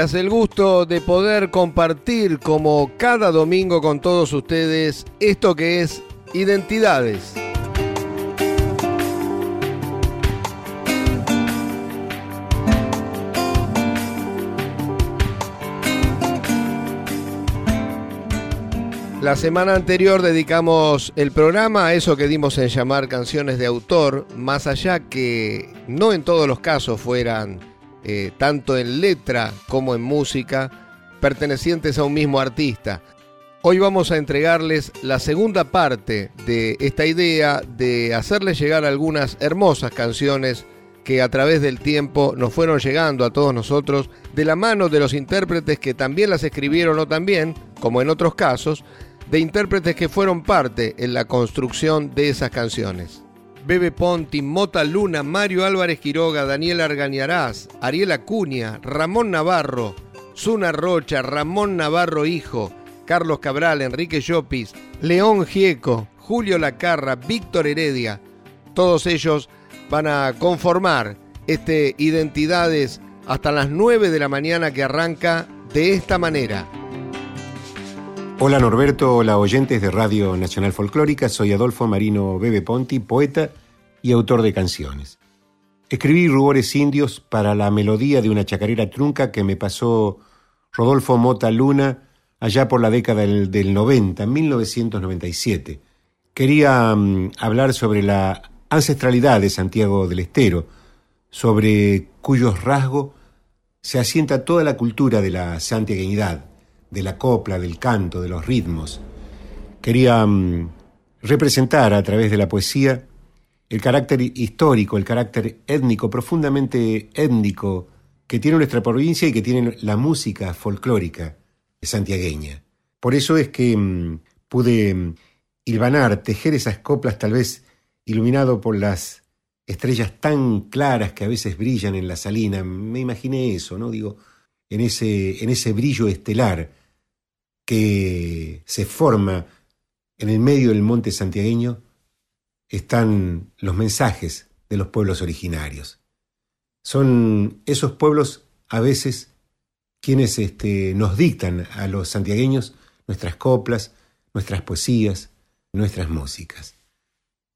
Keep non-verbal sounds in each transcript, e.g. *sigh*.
El gusto de poder compartir como cada domingo con todos ustedes esto que es Identidades. La semana anterior dedicamos el programa a eso que dimos en llamar canciones de autor, más allá que no en todos los casos fueran eh, tanto en letra como en música, pertenecientes a un mismo artista. Hoy vamos a entregarles la segunda parte de esta idea de hacerles llegar algunas hermosas canciones que a través del tiempo nos fueron llegando a todos nosotros de la mano de los intérpretes que también las escribieron o también, como en otros casos, de intérpretes que fueron parte en la construcción de esas canciones. Bebe Ponti, Mota Luna, Mario Álvarez Quiroga, Daniel Argañarás, Ariel Acuña, Ramón Navarro, Zuna Rocha, Ramón Navarro Hijo, Carlos Cabral, Enrique Llopis, León Gieco, Julio Lacarra, Víctor Heredia. Todos ellos van a conformar este Identidades hasta las 9 de la mañana que arranca de esta manera. Hola Norberto, hola oyentes de Radio Nacional Folclórica, soy Adolfo Marino Bebe Ponti, poeta y autor de canciones. Escribí rubores indios para la melodía de una chacarera trunca que me pasó Rodolfo Mota Luna allá por la década del, del 90, 1997. Quería mm, hablar sobre la ancestralidad de Santiago del Estero, sobre cuyos rasgos se asienta toda la cultura de la santiagueñidad de la copla, del canto, de los ritmos. Quería mm, representar a través de la poesía el carácter histórico, el carácter étnico, profundamente étnico, que tiene nuestra provincia y que tiene la música folclórica santiagueña. Por eso es que mm, pude mm, hilvanar, tejer esas coplas tal vez iluminado por las estrellas tan claras que a veces brillan en la salina. Me imaginé eso, ¿no? Digo, en ese, en ese brillo estelar que se forma en el medio del monte santiagueño están los mensajes de los pueblos originarios. Son esos pueblos a veces quienes este, nos dictan a los santiagueños nuestras coplas, nuestras poesías, nuestras músicas.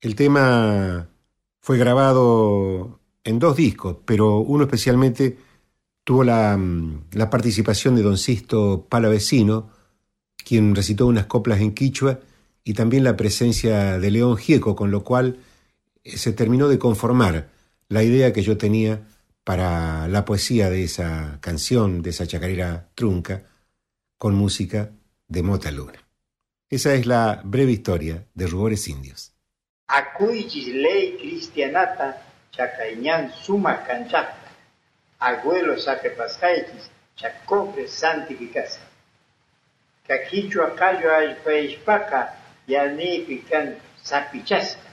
El tema fue grabado en dos discos, pero uno especialmente tuvo la, la participación de don Sisto Palavecino, quien recitó unas coplas en quichua y también la presencia de León Gieco, con lo cual eh, se terminó de conformar la idea que yo tenía para la poesía de esa canción, de esa chacarera trunca, con música de Mota Luna. Esa es la breve historia de Rubores Indios. Acuigis ley cristianata chacaiñán suma canchata, pascaitis, chacofre santificasa. Kakichwa kallwa allpaishpaqa yarniypi kan sapichasqa.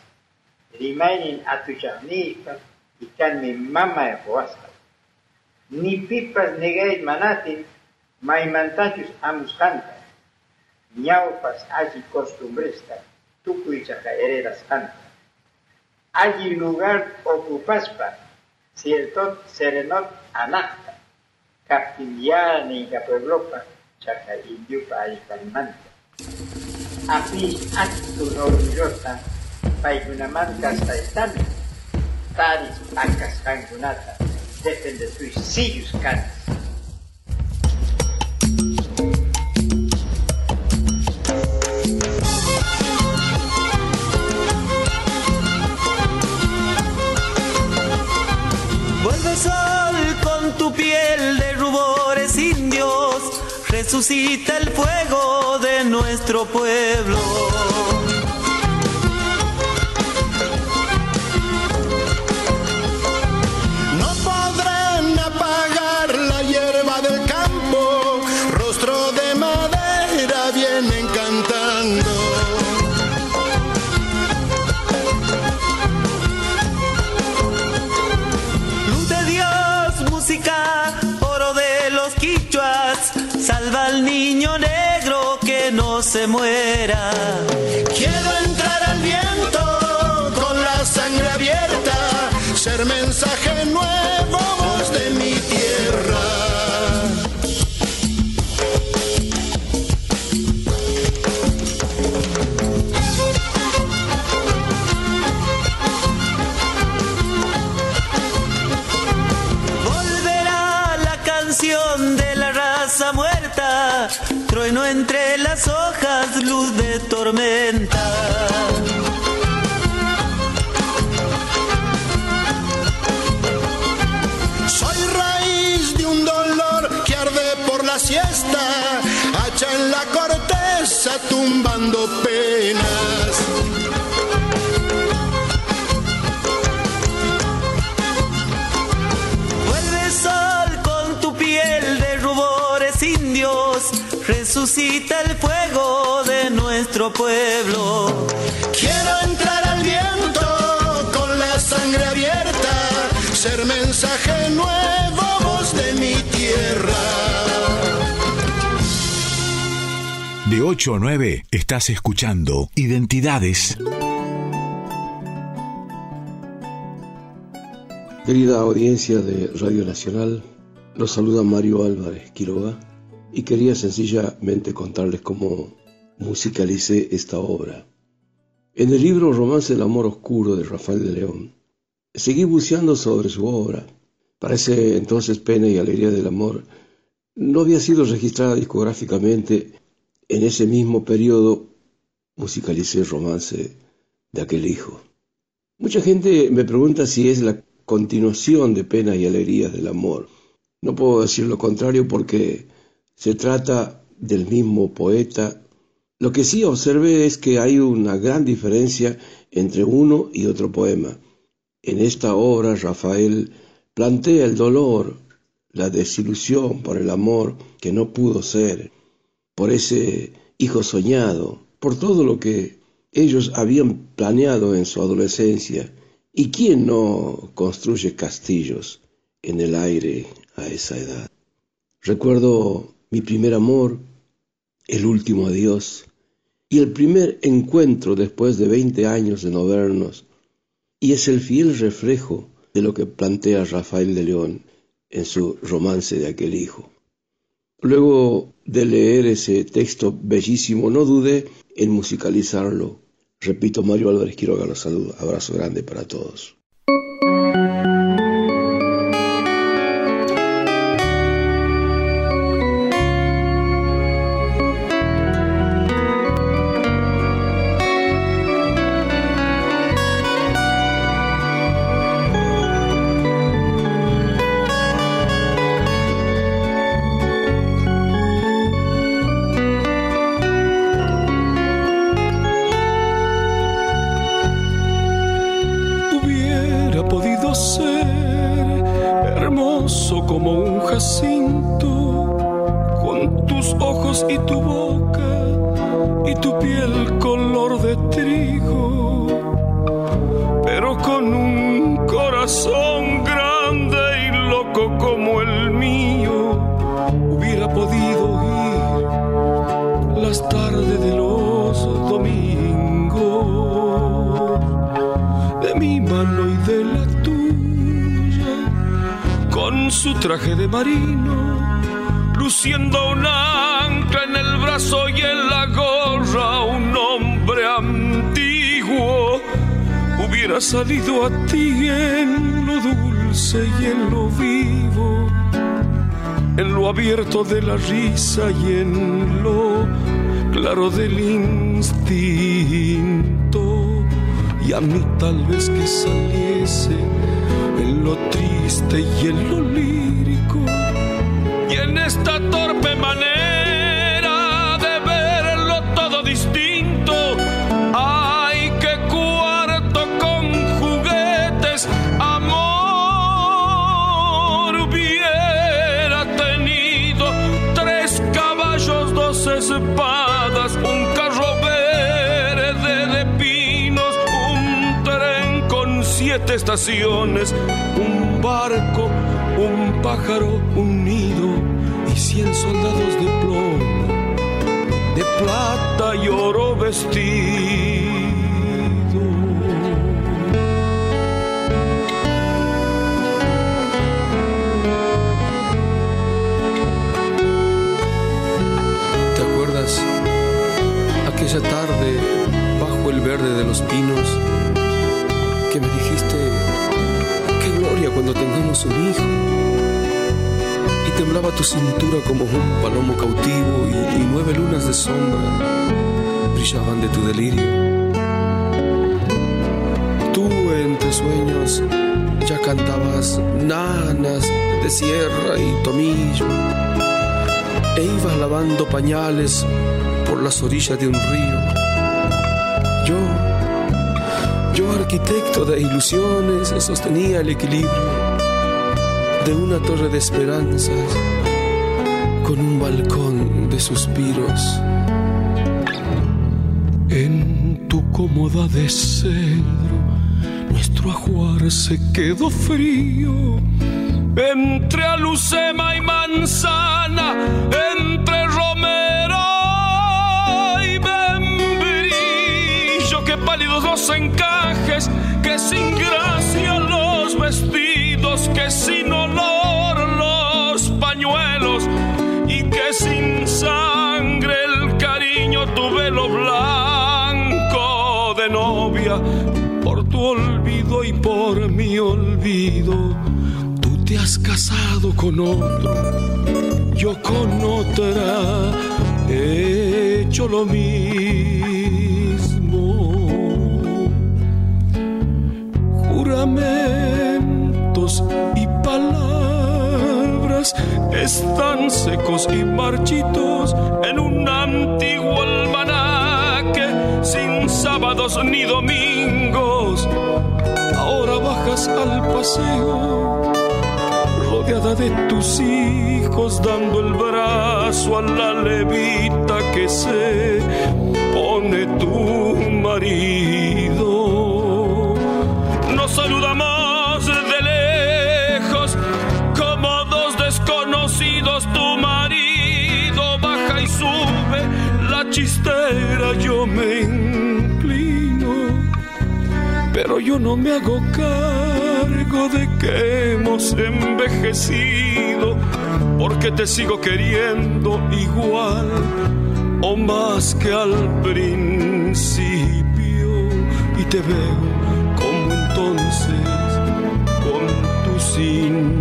Rimaynin atuchaqniypa ikanmi mamay ruwasqa. Nipipas negay manatin maymantachus amusqanta. Ñawpas alli costumbresta tukuychaqa heredasqanta. Alli lugar ocupaspa ciertot serenot anaqta. Kaptin yarninqa pueblopa chaka allpaymanta. Api actu orgullosa paykunamanta hasta taris akasqankunata depende sus sillus canas. Resucita el fuego de nuestro pueblo. De tormenta. Soy raíz de un dolor que arde por la siesta, hacha en la corteza tumbando penas. Nuestro pueblo. Quiero entrar al viento con la sangre abierta, ser mensaje nuevo, voz de mi tierra. De 8 a 9 estás escuchando Identidades. Querida audiencia de Radio Nacional, los saluda Mario Álvarez Quiroga y quería sencillamente contarles cómo musicalicé esta obra. En el libro Romance del Amor Oscuro de Rafael de León, seguí buceando sobre su obra. Para ese entonces Pena y Alegría del Amor no había sido registrada discográficamente. En ese mismo periodo musicalicé el romance de aquel hijo. Mucha gente me pregunta si es la continuación de Pena y Alegría del Amor. No puedo decir lo contrario porque se trata del mismo poeta. Lo que sí observé es que hay una gran diferencia entre uno y otro poema. En esta obra Rafael plantea el dolor, la desilusión por el amor que no pudo ser, por ese hijo soñado, por todo lo que ellos habían planeado en su adolescencia. ¿Y quién no construye castillos en el aire a esa edad? Recuerdo mi primer amor, el último adiós y el primer encuentro después de veinte años de no vernos, y es el fiel reflejo de lo que plantea Rafael de León en su romance de aquel hijo. Luego de leer ese texto bellísimo, no dudé en musicalizarlo. Repito, Mario Álvarez Quiroga los saludo. Abrazo grande para todos. La risa y en lo claro del instinto. Y a mí tal vez estaciones, un barco, un pájaro, un nido y cien soldados de plomo, de plata y oro vestido. ¿Te acuerdas aquella tarde bajo el verde de los pinos cuando tengamos un hijo? Y temblaba tu cintura como un palomo cautivo y, nueve lunas de sombra brillaban de tu delirio. Tú entre sueños ya cantabas nanas de sierra y tomillo e ibas lavando pañales por las orillas de un río. Yo arquitecto de ilusiones, sostenía el equilibrio de una torre de esperanzas con un balcón de suspiros. En tu cómoda de cedro, nuestro ajuar se quedó frío. Entre alucema y manzana, Tú te has casado con otro, yo con otra he hecho lo mismo. Juramentos y palabras están secos y marchitos en un antiguo almanaque sin sábados ni domingos. Al paseo rodeada de tus hijos, dando el brazo a la levita que se pone tu marido. Nos saludamos de lejos como dos desconocidos. Tu marido baja y sube la chistera, yo me pero yo no me hago cargo de que hemos envejecido, porque te sigo queriendo igual o más que al principio, y te veo como entonces con tu cintura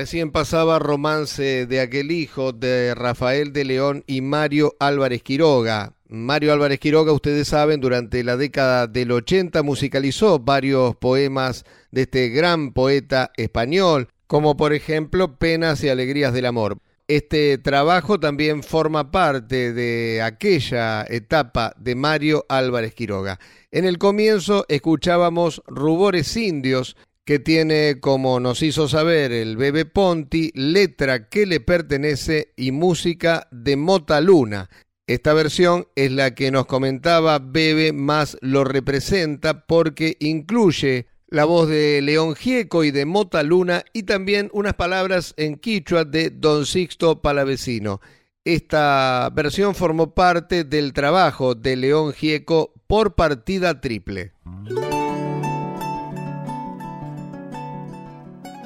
Recién pasaba Romance de aquel hijo de Rafael de León y Mario Álvarez Quiroga. Mario Álvarez Quiroga, ustedes saben, durante la década del 80 musicalizó varios poemas de este gran poeta español, como por ejemplo Penas y Alegrías del Amor. Este trabajo también forma parte de aquella etapa de Mario Álvarez Quiroga. En el comienzo escuchábamos Rubores Indios, que tiene, como nos hizo saber el Bebe Ponti, letra que le pertenece y música de Mota Luna. Esta versión es la que nos comentaba Bebe, más lo representa porque incluye la voz de León Gieco y de Mota Luna y también unas palabras en quichua de Don Sixto Palavecino. Esta versión formó parte del trabajo de León Gieco por partida triple.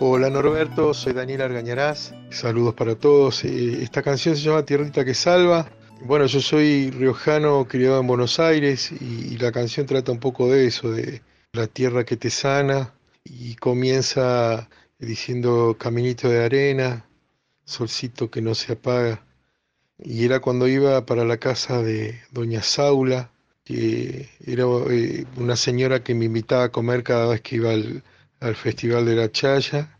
Hola Norberto, soy Daniel Argañarás. Saludos para todos. Esta canción se llama Tierrita que Salva. Bueno, yo soy riojano, criado en Buenos Aires y, la canción trata un poco de eso, de la tierra que te sana y comienza diciendo caminito de arena, solcito que no se apaga. Y era cuando iba para la casa de doña Saula, que era eh, una señora que me invitaba a comer cada vez que iba al, al Festival de la Chaya.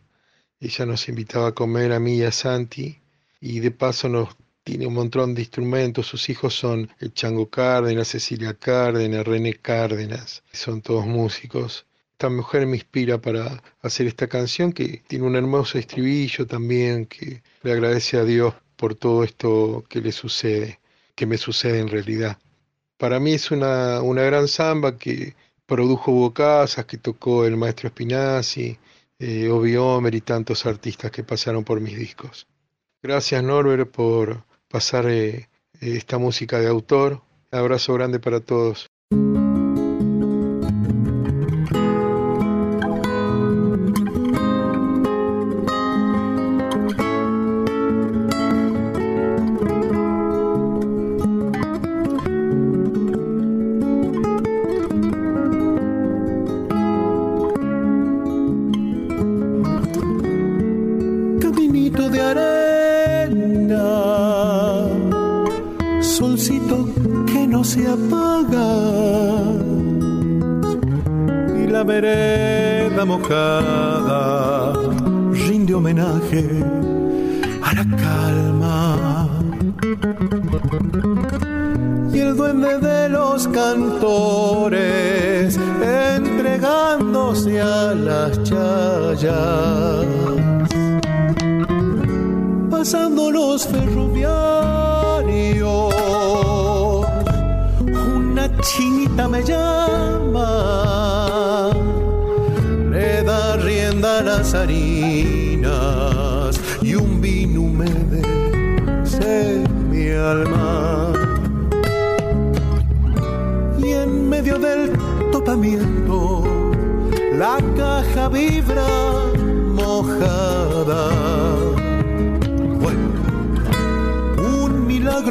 Ella nos invitaba a comer a mí y a Santi y de paso nos tiene un montón de instrumentos. Sus hijos son el Chango Cárdenas, Cecilia Cárdenas, René Cárdenas. Son todos músicos. Esta mujer me inspira para hacer esta canción que tiene un hermoso estribillo también, que le agradece a Dios por todo esto que le sucede, que me sucede en realidad. Para mí es una, una gran samba que produjo Bocasas, que tocó el maestro Spinazzi, eh, Obi Omer y tantos artistas que pasaron por mis discos. Gracias Norbert por pasar eh, esta música de autor. Un abrazo grande para todos. arena, solcito que no se apaga, y la vereda mojada rinde homenaje a la calma. Y el duende de los cantores entregándose a las chayas pasando los ferroviarios. Una chinita me llama, le da rienda a las harinas y un vino humedece mi alma. Y en medio del topamiento, la caja vibra mojada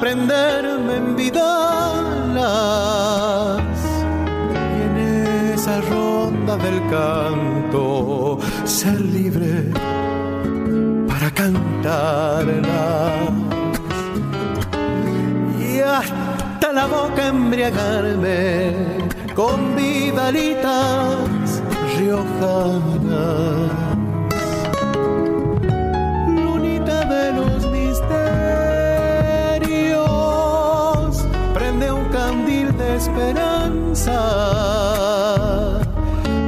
prenderme en vidalas. Y en esa ronda del canto, ser libre para cantarlas. Y hasta la boca embriagarme con vidalitas riojanas. esperanza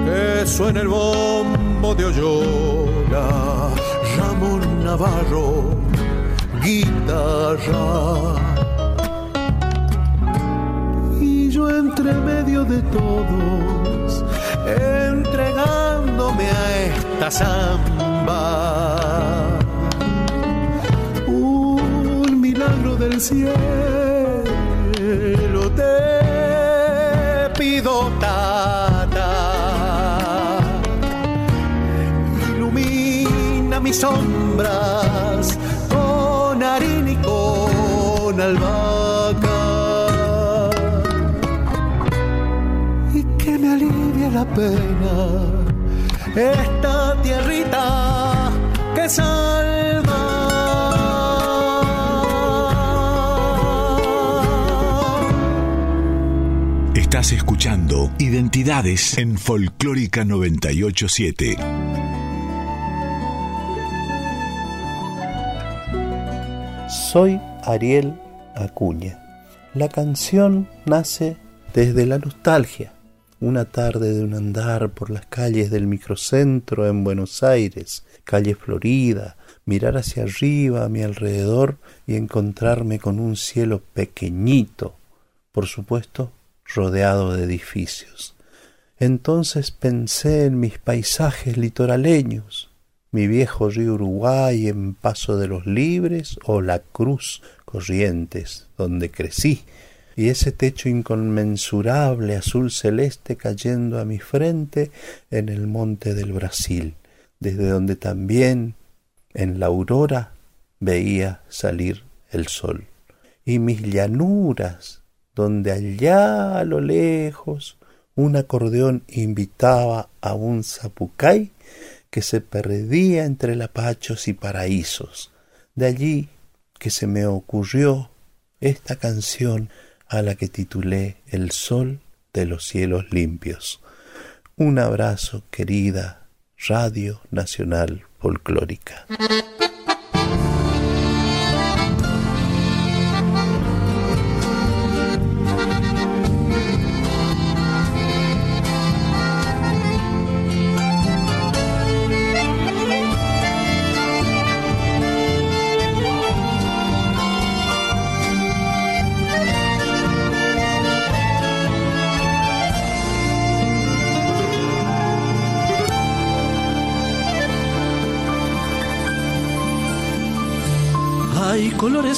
que suena el bombo de Oyola, Ramón Navarro, guitarra. Y yo entre medio de todos, entregándome a esta samba. Un milagro del cielo querido Ilumina mis sombras con harina y con albahaca. Y que me alivie la pena esta tierrita Identidades en Folclórica 987. Soy Ariel Acuña. La canción nace desde la nostalgia. Una tarde de un andar por las calles del microcentro en Buenos Aires, calle Florida, mirar hacia arriba a mi alrededor y encontrarme con un cielo pequeñito, por supuesto rodeado de edificios. Entonces pensé en mis paisajes litoraleños, mi viejo río Uruguay en Paso de los Libres o la Cruz Corrientes, donde crecí, y ese techo inconmensurable azul celeste cayendo a mi frente en el monte del Brasil, desde donde también en la aurora veía salir el sol, y mis llanuras, donde allá a lo lejos un acordeón invitaba a un zapucay que se perdía entre lapachos y paraísos. De allí que se me ocurrió esta canción a la que titulé El sol de los cielos limpios. Un abrazo, querida Radio Nacional Folclórica.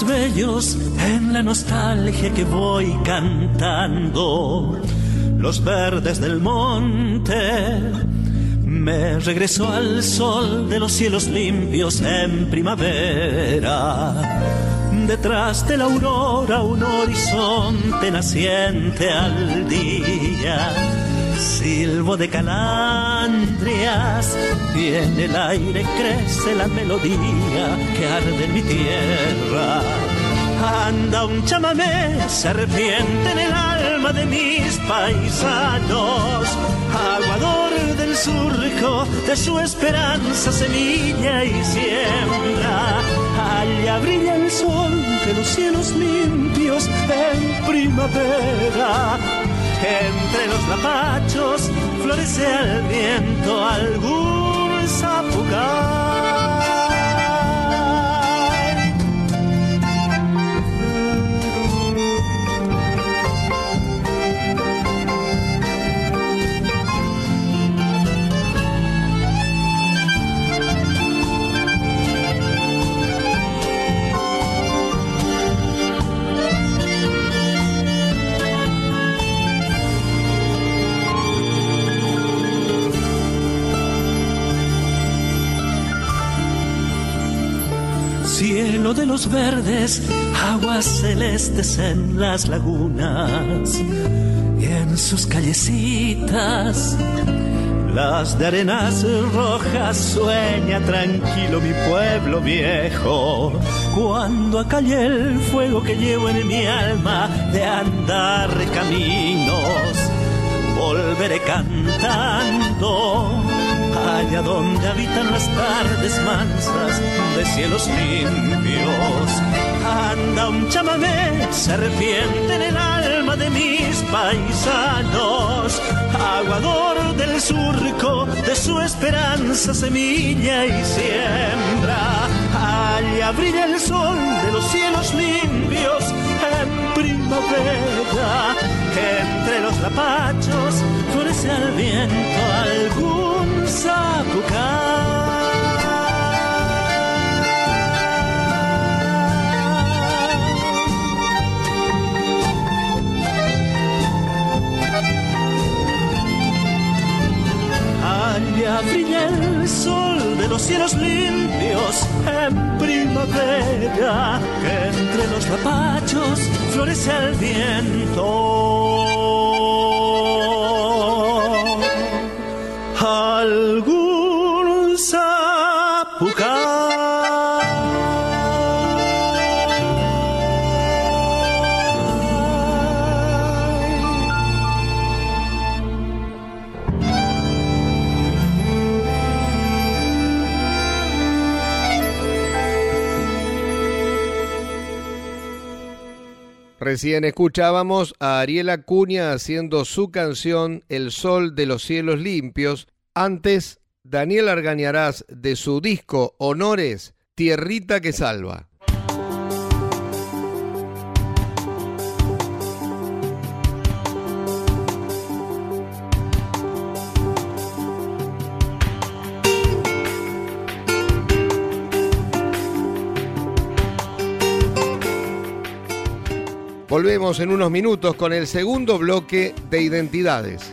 Bellos en la nostalgia que voy cantando. Los verdes del monte me regreso al sol de los cielos limpios en primavera. Detrás de la aurora un horizonte naciente al día silbo de calandrias y en el aire crece la melodía que arde en mi tierra. Anda un chamamé serpiente en el alma de mis paisanos, aguador del surco de su esperanza, semilla y siembra. Allá brilla el sol de los cielos limpios en primavera entre los lapachos florece al viento algún zapucar. De los verdes, aguas celestes en las lagunas y en sus callecitas. Las de arenas rojas sueña tranquilo mi pueblo viejo. Cuando acalle el fuego que llevo en mi alma de andar caminos, volveré cantando allá donde habitan las tardes mansas de cielos limpios. Anda un chamamé, serpiente en el alma de mis paisanos, aguador del surco de su esperanza, semilla y siembra. Allá brilla el sol de los cielos limpios en primavera, que entre los lapachos florece al viento algún brilla el sol de los cielos limpios en primavera, entre los lapachos florece el viento. Recién escuchábamos a Ariela Cuña haciendo su canción El Sol de los Cielos Limpios, antes, Daniel Argañarás de su disco Honores, Tierrita que Salva. Volvemos en unos minutos con el segundo bloque de identidades.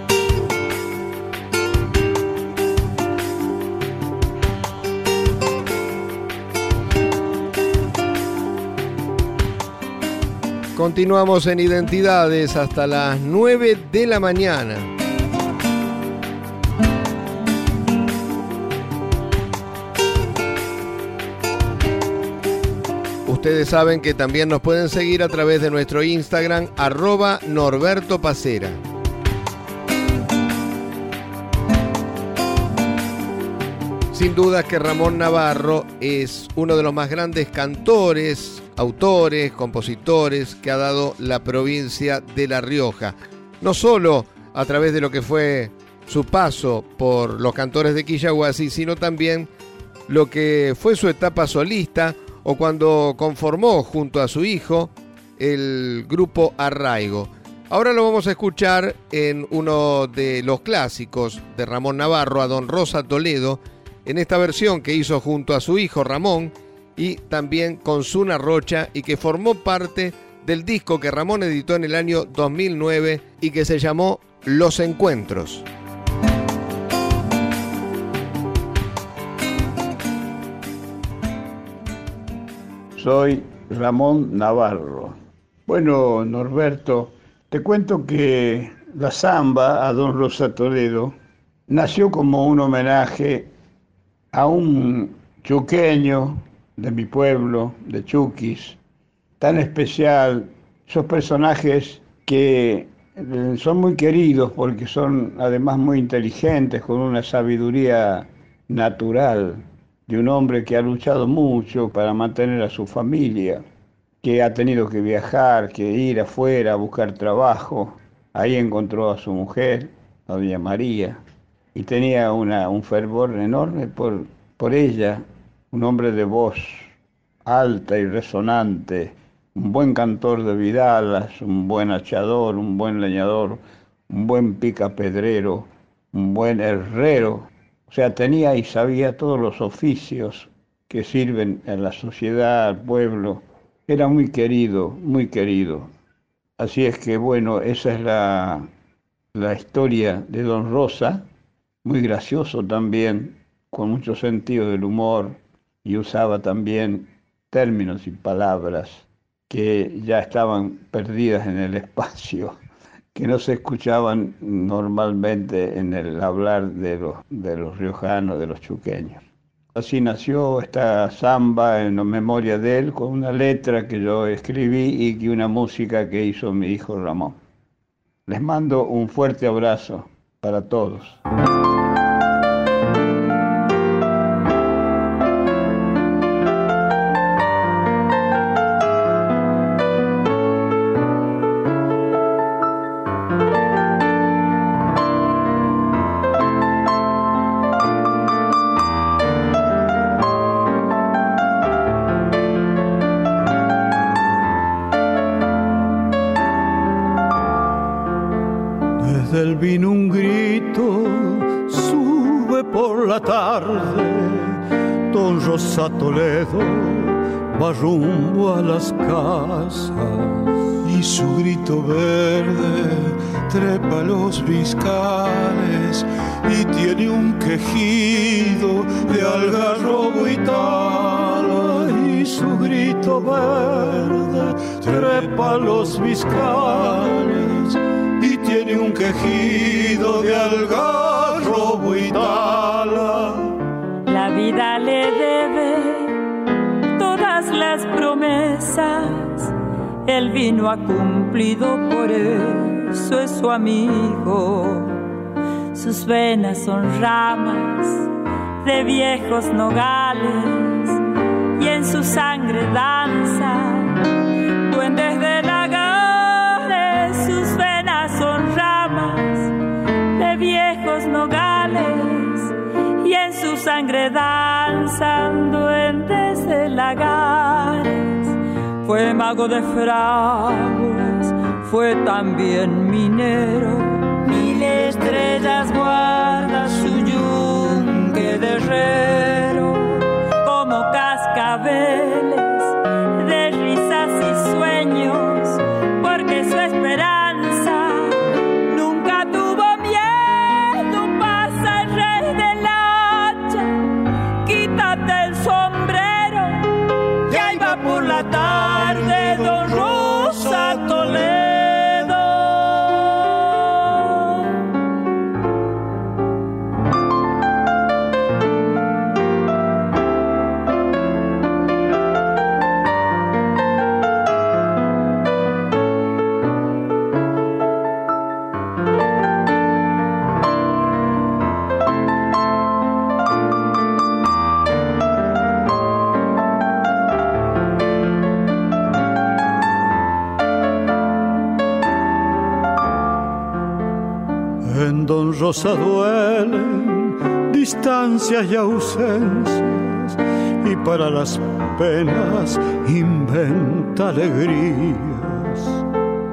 Continuamos en Identidades hasta las 9 de la mañana. Ustedes saben que también nos pueden seguir a través de nuestro Instagram, arroba Norberto Pacera. Sin duda que Ramón Navarro es uno de los más grandes cantores, autores, compositores que ha dado la provincia de La Rioja. No solo a través de lo que fue su paso por los cantores de Quillahuasi, sino también lo que fue su etapa solista o cuando conformó junto a su hijo el grupo Arraigo. Ahora lo vamos a escuchar en uno de los clásicos de Ramón Navarro, a Don Rosa Toledo, en esta versión que hizo junto a su hijo Ramón y también con Zuna Rocha y que formó parte del disco que Ramón editó en el año 2009 y que se llamó Los Encuentros. Soy Ramón Navarro. Bueno, Norberto, te cuento que la samba a don Rosa Toledo nació como un homenaje a un chuqueño de mi pueblo, de Chuquis, tan especial, esos personajes que eh, son muy queridos porque son además muy inteligentes, con una sabiduría natural de un hombre que ha luchado mucho para mantener a su familia, que ha tenido que viajar, que ir afuera a buscar trabajo. Ahí encontró a su mujer, a doña María, y tenía una, un fervor enorme por, por ella, un hombre de voz alta y resonante, un buen cantor de vidalas, un buen hachador, un buen leñador, un buen picapedrero, un buen herrero, o sea, tenía y sabía todos los oficios que sirven en la sociedad, al pueblo. Era muy querido, muy querido. Así es que, bueno, esa es la, la historia de Don Rosa, muy gracioso también, con mucho sentido del humor, y usaba también términos y palabras que ya estaban perdidas en el *laughs* espacio que no se escuchaban normalmente en el hablar de los, de los riojanos, de los chuqueños. Así nació esta samba en memoria de él, con una letra que yo escribí y una música que hizo mi hijo Ramón. Les mando un fuerte abrazo para todos. Viscales y tiene un quejido de algarrobo y tal y su grito verde trepa los viscales y tiene un quejido de algarrobo y tala. La vida le debe todas las promesas, el vino ha cumplido por eso es su amigo. Sus venas son ramas de viejos nogales y en su sangre danza duendes de lagares. Sus venas son ramas de viejos nogales y en su sangre danzan duendes de lagares. Fue mago de fraguas, fue también minero. Mil estrellas guarda su yunque de herrero como cascabeles Rosa duelen distancias y ausencias y para las penas inventa alegrías.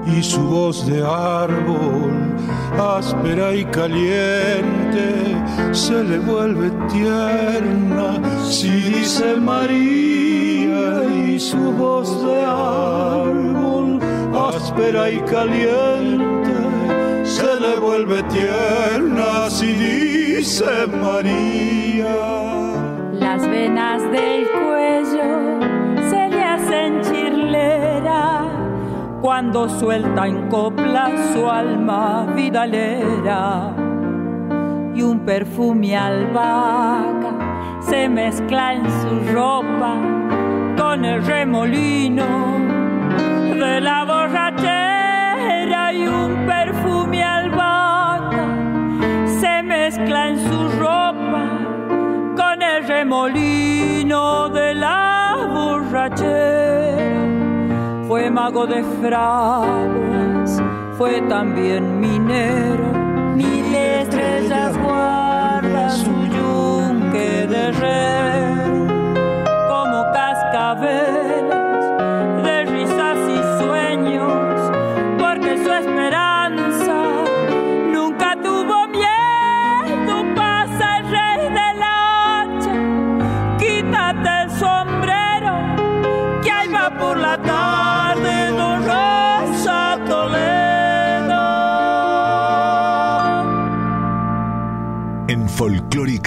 y su voz de árbol, áspera y caliente, se le vuelve tierna si dice María y su voz de árbol, áspera y caliente, vuelve tierna si dice María. Las venas del cuello se le hacen chirlera cuando suelta en copla su alma vidalera. Y un perfume albahaca se mezcla en su ropa con el remolino de la borrachera y un perfume remolino de la borrachera. Fue mago de fraguas, fue también minero. Mil estrellas guarda su yunque de herrero,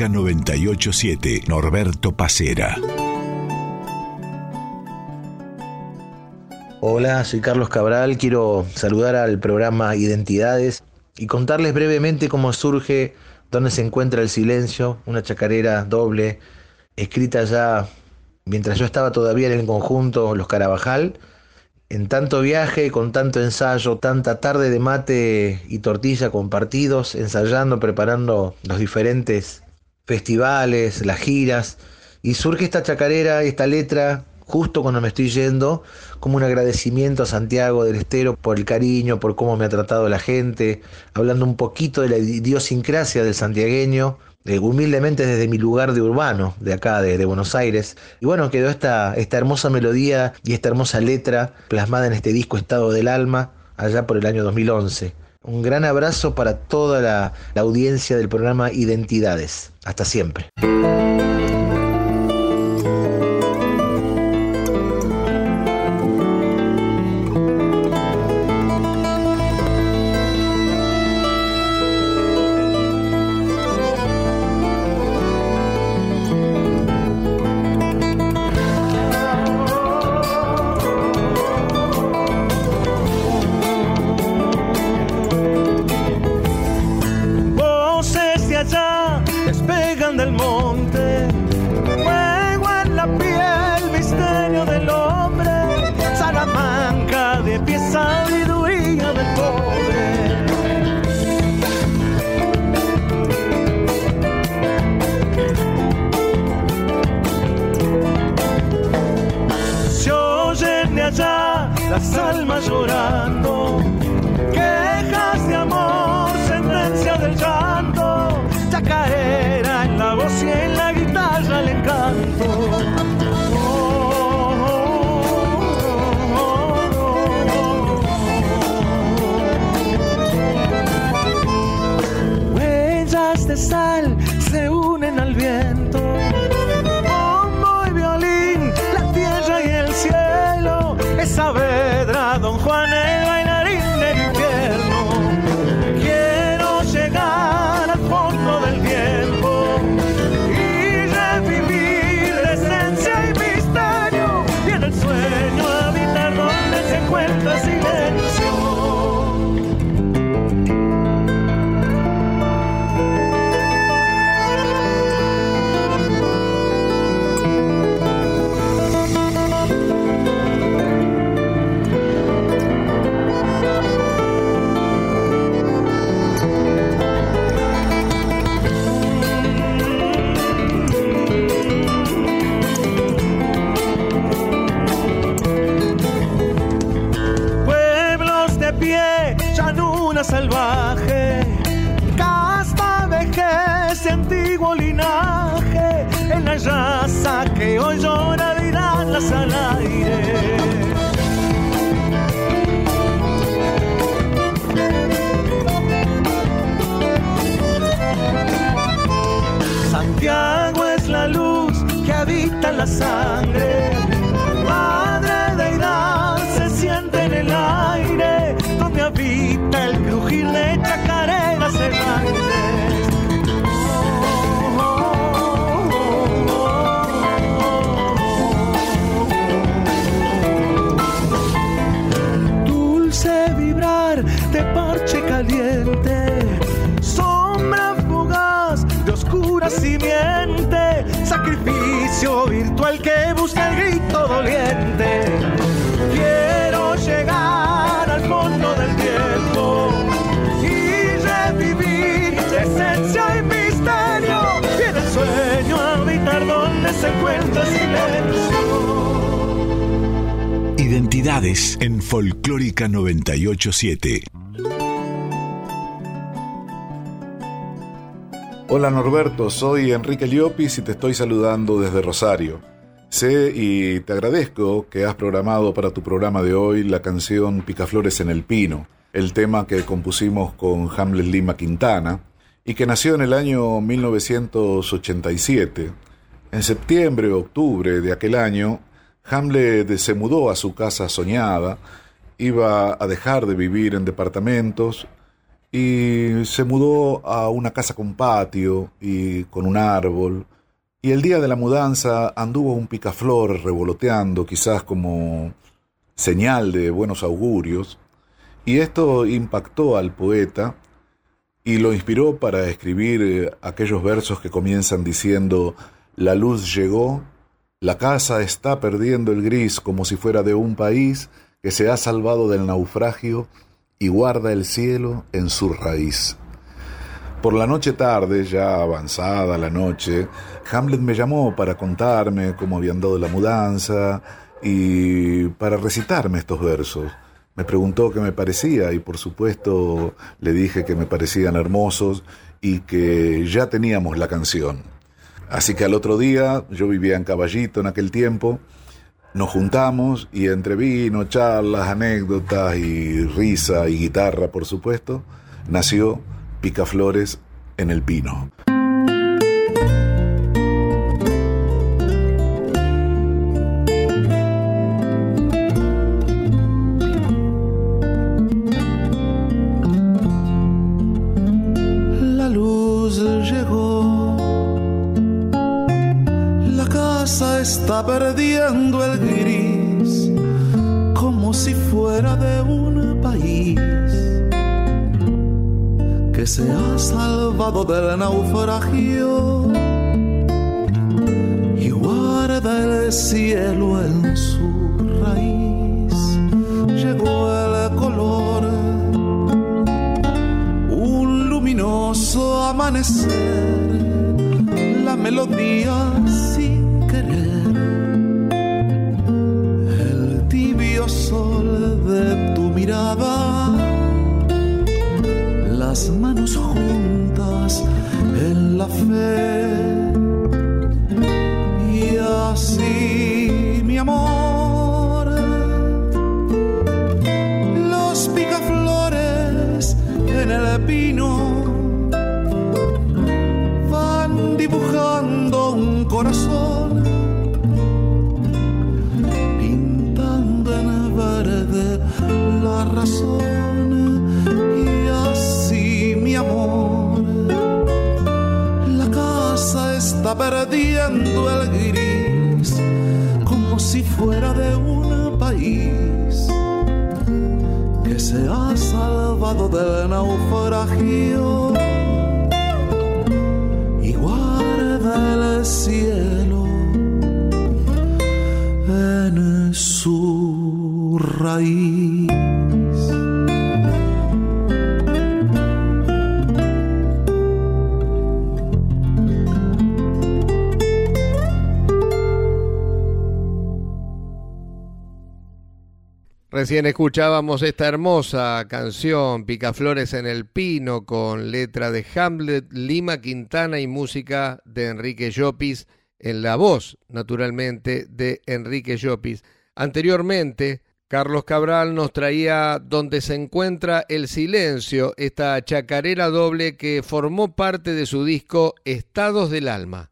Folclórica 987, Norberto Pacera. Hola, soy Carlos Cabral, quiero saludar al programa Identidades y contarles brevemente cómo surge Dónde se encuentra el silencio, una chacarera doble, escrita ya mientras yo estaba todavía en el conjunto Los Carabajal, en tanto viaje, con tanto ensayo, tanta tarde de mate y tortilla compartidos, ensayando, preparando los diferentes festivales, las giras, y surge esta chacarera, esta letra, justo cuando me estoy yendo, como un agradecimiento a Santiago del Estero por el cariño, por cómo me ha tratado la gente, hablando un poquito de la idiosincrasia del santiagueño, eh, humildemente desde mi lugar de urbano, de acá, de, de Buenos Aires. Y bueno, quedó esta, esta hermosa melodía y esta hermosa letra plasmada en este disco Estado del Alma, allá por el año 2011. Un gran abrazo para toda la, audiencia del programa Identidades. Hasta siempre. sun. En Folclórica 987. Hola Norberto, soy Enrique Liopis y te estoy saludando desde Rosario. Sé y te agradezco que has programado para tu programa de hoy la canción Picaflores en el Pino, el tema que compusimos con Hamlet Lima Quintana, y que nació en el año 1987. En septiembre o octubre de aquel año, Hamlet se mudó a su casa soñada, iba a dejar de vivir en departamentos y se mudó a una casa con patio y con un árbol. Y el día de la mudanza anduvo un picaflor revoloteando, quizás como señal de buenos augurios, y esto impactó al poeta, y lo inspiró para escribir eh, aquellos versos que comienzan diciendo, la luz llegó, la casa está perdiendo el gris como si fuera de un país que se ha salvado del naufragio y guarda el cielo en su raíz. Por la noche tarde, ya avanzada la noche, Hamlet me llamó para contarme cómo habían dado la mudanza y para recitarme estos versos. Me preguntó qué me parecía y por supuesto le dije que me parecían hermosos y que ya teníamos la canción. Así que al otro día, yo vivía en Caballito en aquel tiempo, nos juntamos y entre vino, charlas, anécdotas y risa y guitarra, por supuesto, nació Picaflores en el Pino. Que se ha salvado del naufragio y guarda el cielo en su raíz. Llegó el color, un luminoso amanecer, la melodía las manos juntas en la fe. Salvado del naufragio y Recién escuchábamos esta hermosa canción, Picaflores en el Pino, con letra de Hamlet, Lima Quintana y música de Enrique Llopis, en la voz, naturalmente, de Enrique Llopis. Anteriormente, Carlos Cabral nos traía Donde se encuentra el silencio, esta chacarera doble que formó parte de su disco Estados del Alma.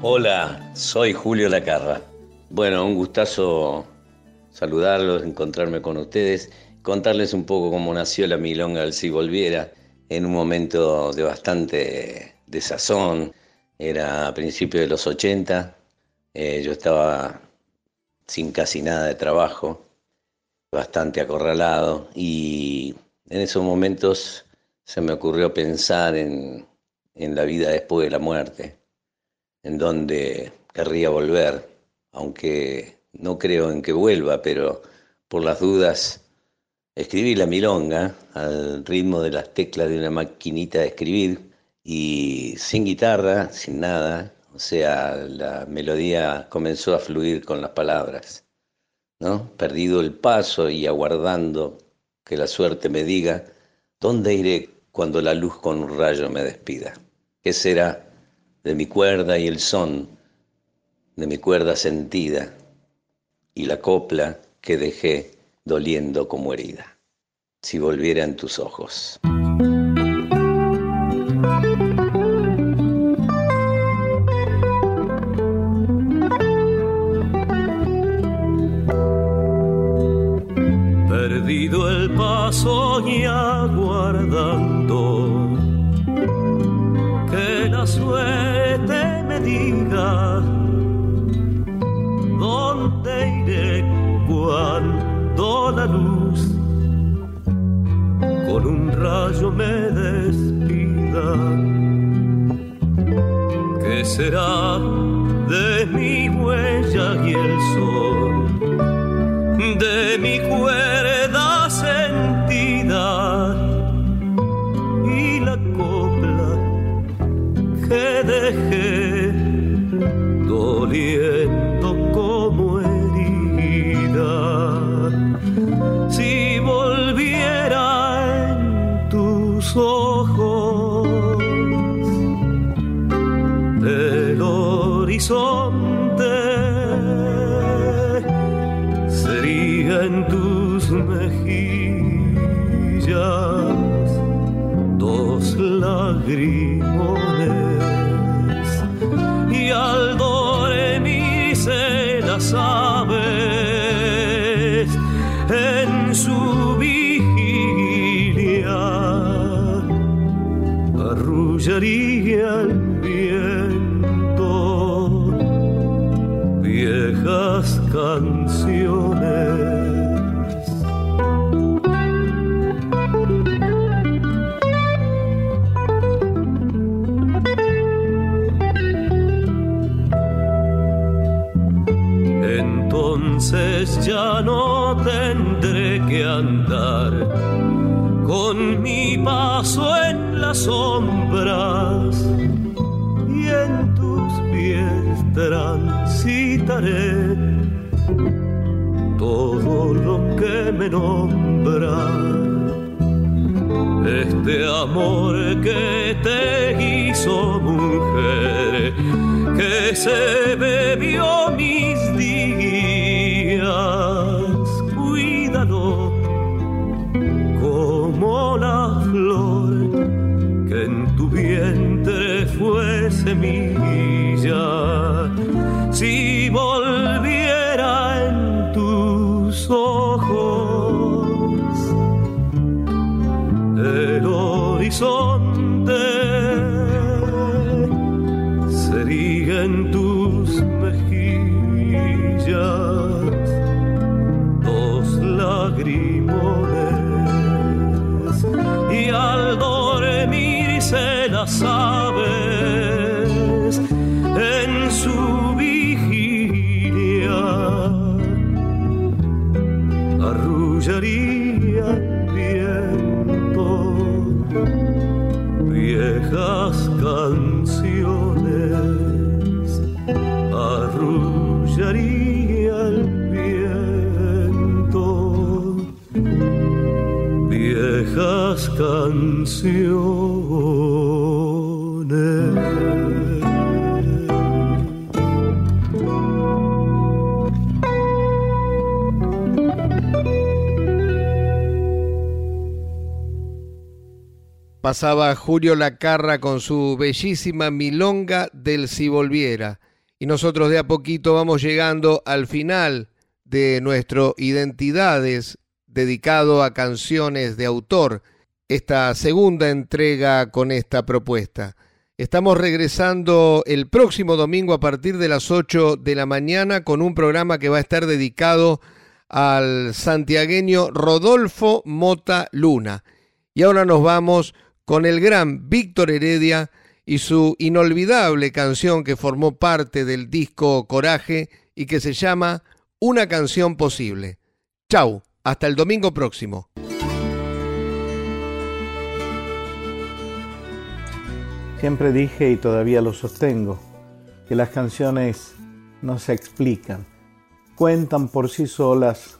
Hola, soy Julio Lacarra. Bueno, un gustazo saludarlos, encontrarme con ustedes, contarles un poco cómo nació la Milonga del Si Volviera en un momento de bastante desazón. Era a principios de los 80, eh, yo estaba sin casi nada de trabajo, bastante acorralado y en esos momentos se me ocurrió pensar en la vida después de la muerte en donde querría volver, aunque no creo en que vuelva, pero por las dudas escribí la milonga al ritmo de las teclas de una maquinita de escribir y sin guitarra, sin nada, o sea, la melodía comenzó a fluir con las palabras, ¿no? Perdido el paso y aguardando que la suerte me diga dónde iré cuando la luz con un rayo me despida. ¿Qué será de mi cuerda y el son de mi cuerda sentida y la copla que dejé doliendo como herida, si volviera en tus ojos. Me despida. ¿Qué será viejas canciones arrullaría el viento. Viejas canciones Pasaba Julio Lacarra con su bellísima milonga del Si Volviera. Y nosotros de a poquito vamos llegando al final de nuestro Identidades dedicado a canciones de autor, esta segunda entrega con esta propuesta. Estamos regresando el próximo domingo a partir de las 8 de la mañana con un programa que va a estar dedicado al santiagueño Rodolfo Mota Luna. Y ahora nos vamos con el gran Víctor Heredia y su inolvidable canción que formó parte del disco Coraje y que se llama Una canción posible. Chau, hasta el domingo próximo. Siempre dije y todavía lo sostengo, que las canciones no se explican, cuentan por sí solas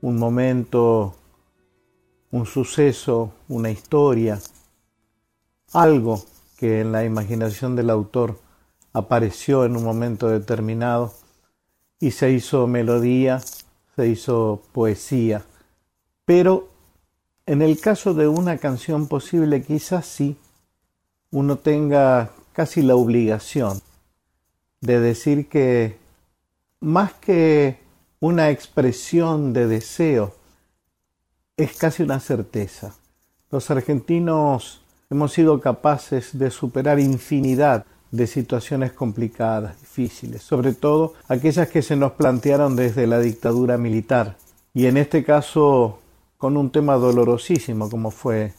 un momento, un suceso, una historia, algo que en la imaginación del autor apareció en un momento determinado y se hizo melodía, se hizo poesía. Pero en el caso de una canción posible, quizás sí, uno tenga casi la obligación de decir que más que una expresión de deseo, es casi una certeza. Los argentinos hemos sido capaces de superar infinidad de situaciones complicadas, difíciles, sobre todo aquellas que se nos plantearon desde la dictadura militar. Y en este caso con un tema dolorosísimo como fue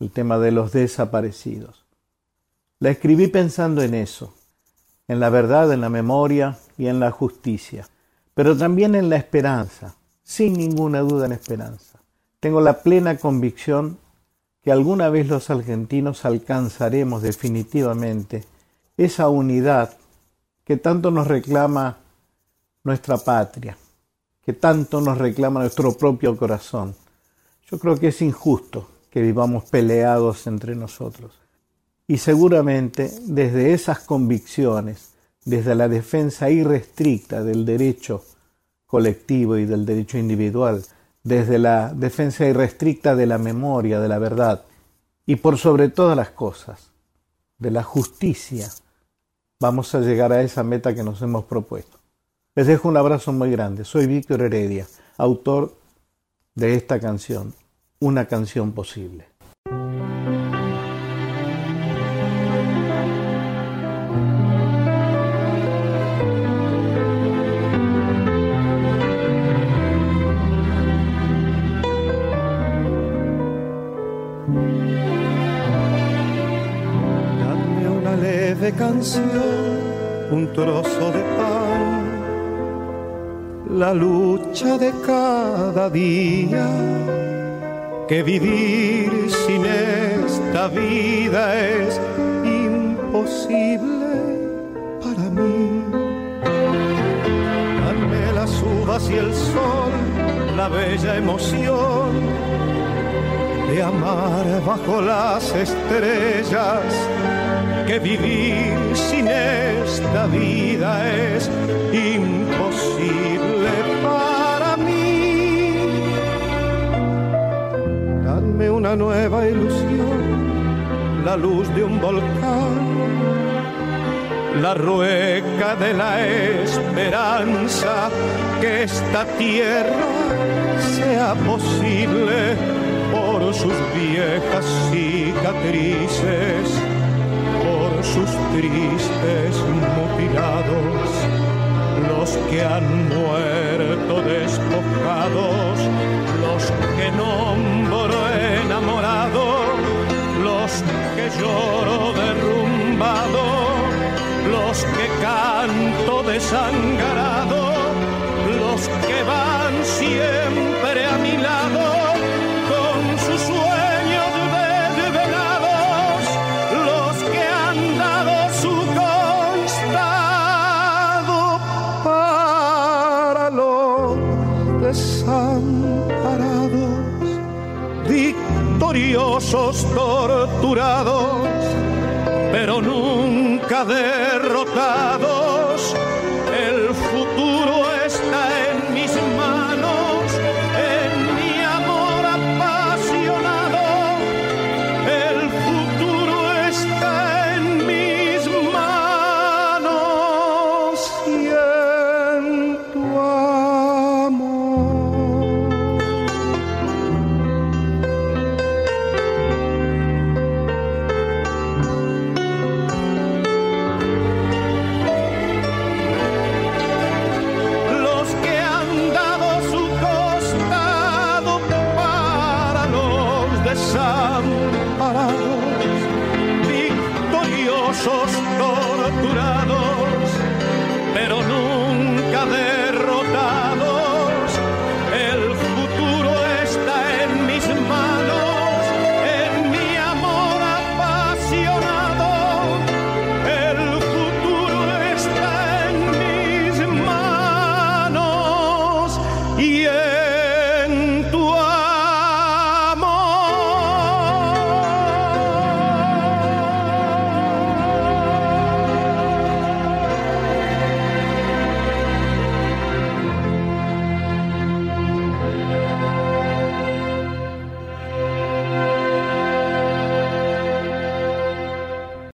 el tema de los desaparecidos. La escribí pensando en eso, en la verdad, en la memoria y en la justicia, pero también en la esperanza, sin ninguna duda en esperanza. Tengo la plena convicción que alguna vez los argentinos alcanzaremos definitivamente esa unidad que tanto nos reclama nuestra patria, que tanto nos reclama nuestro propio corazón. Yo creo que es injusto que vivamos peleados entre nosotros. Y seguramente desde esas convicciones, desde la defensa irrestricta del derecho colectivo y del derecho individual, desde la defensa irrestricta de la memoria, de la verdad, y por sobre todas las cosas, de la justicia, vamos a llegar a esa meta que nos hemos propuesto. Les dejo un abrazo muy grande. Soy Víctor Heredia, autor de esta canción, Una canción posible. Leve canción, un trozo de pan, la lucha de cada día, que vivir sin esta vida es imposible para mí. Dame las uvas y el sol, la bella emoción de amar bajo las estrellas, que vivir sin esta vida es imposible para mí. Dame una nueva ilusión, la luz de un volcán la rueca de la esperanza, que esta tierra sea posible por sus viejas cicatrices, sus tristes mutilados, los que han muerto despojados, los que nombro enamorado, los que lloro derrumbado los que canto desangrado, los que van victoriosos torturados, pero nunca derrotados.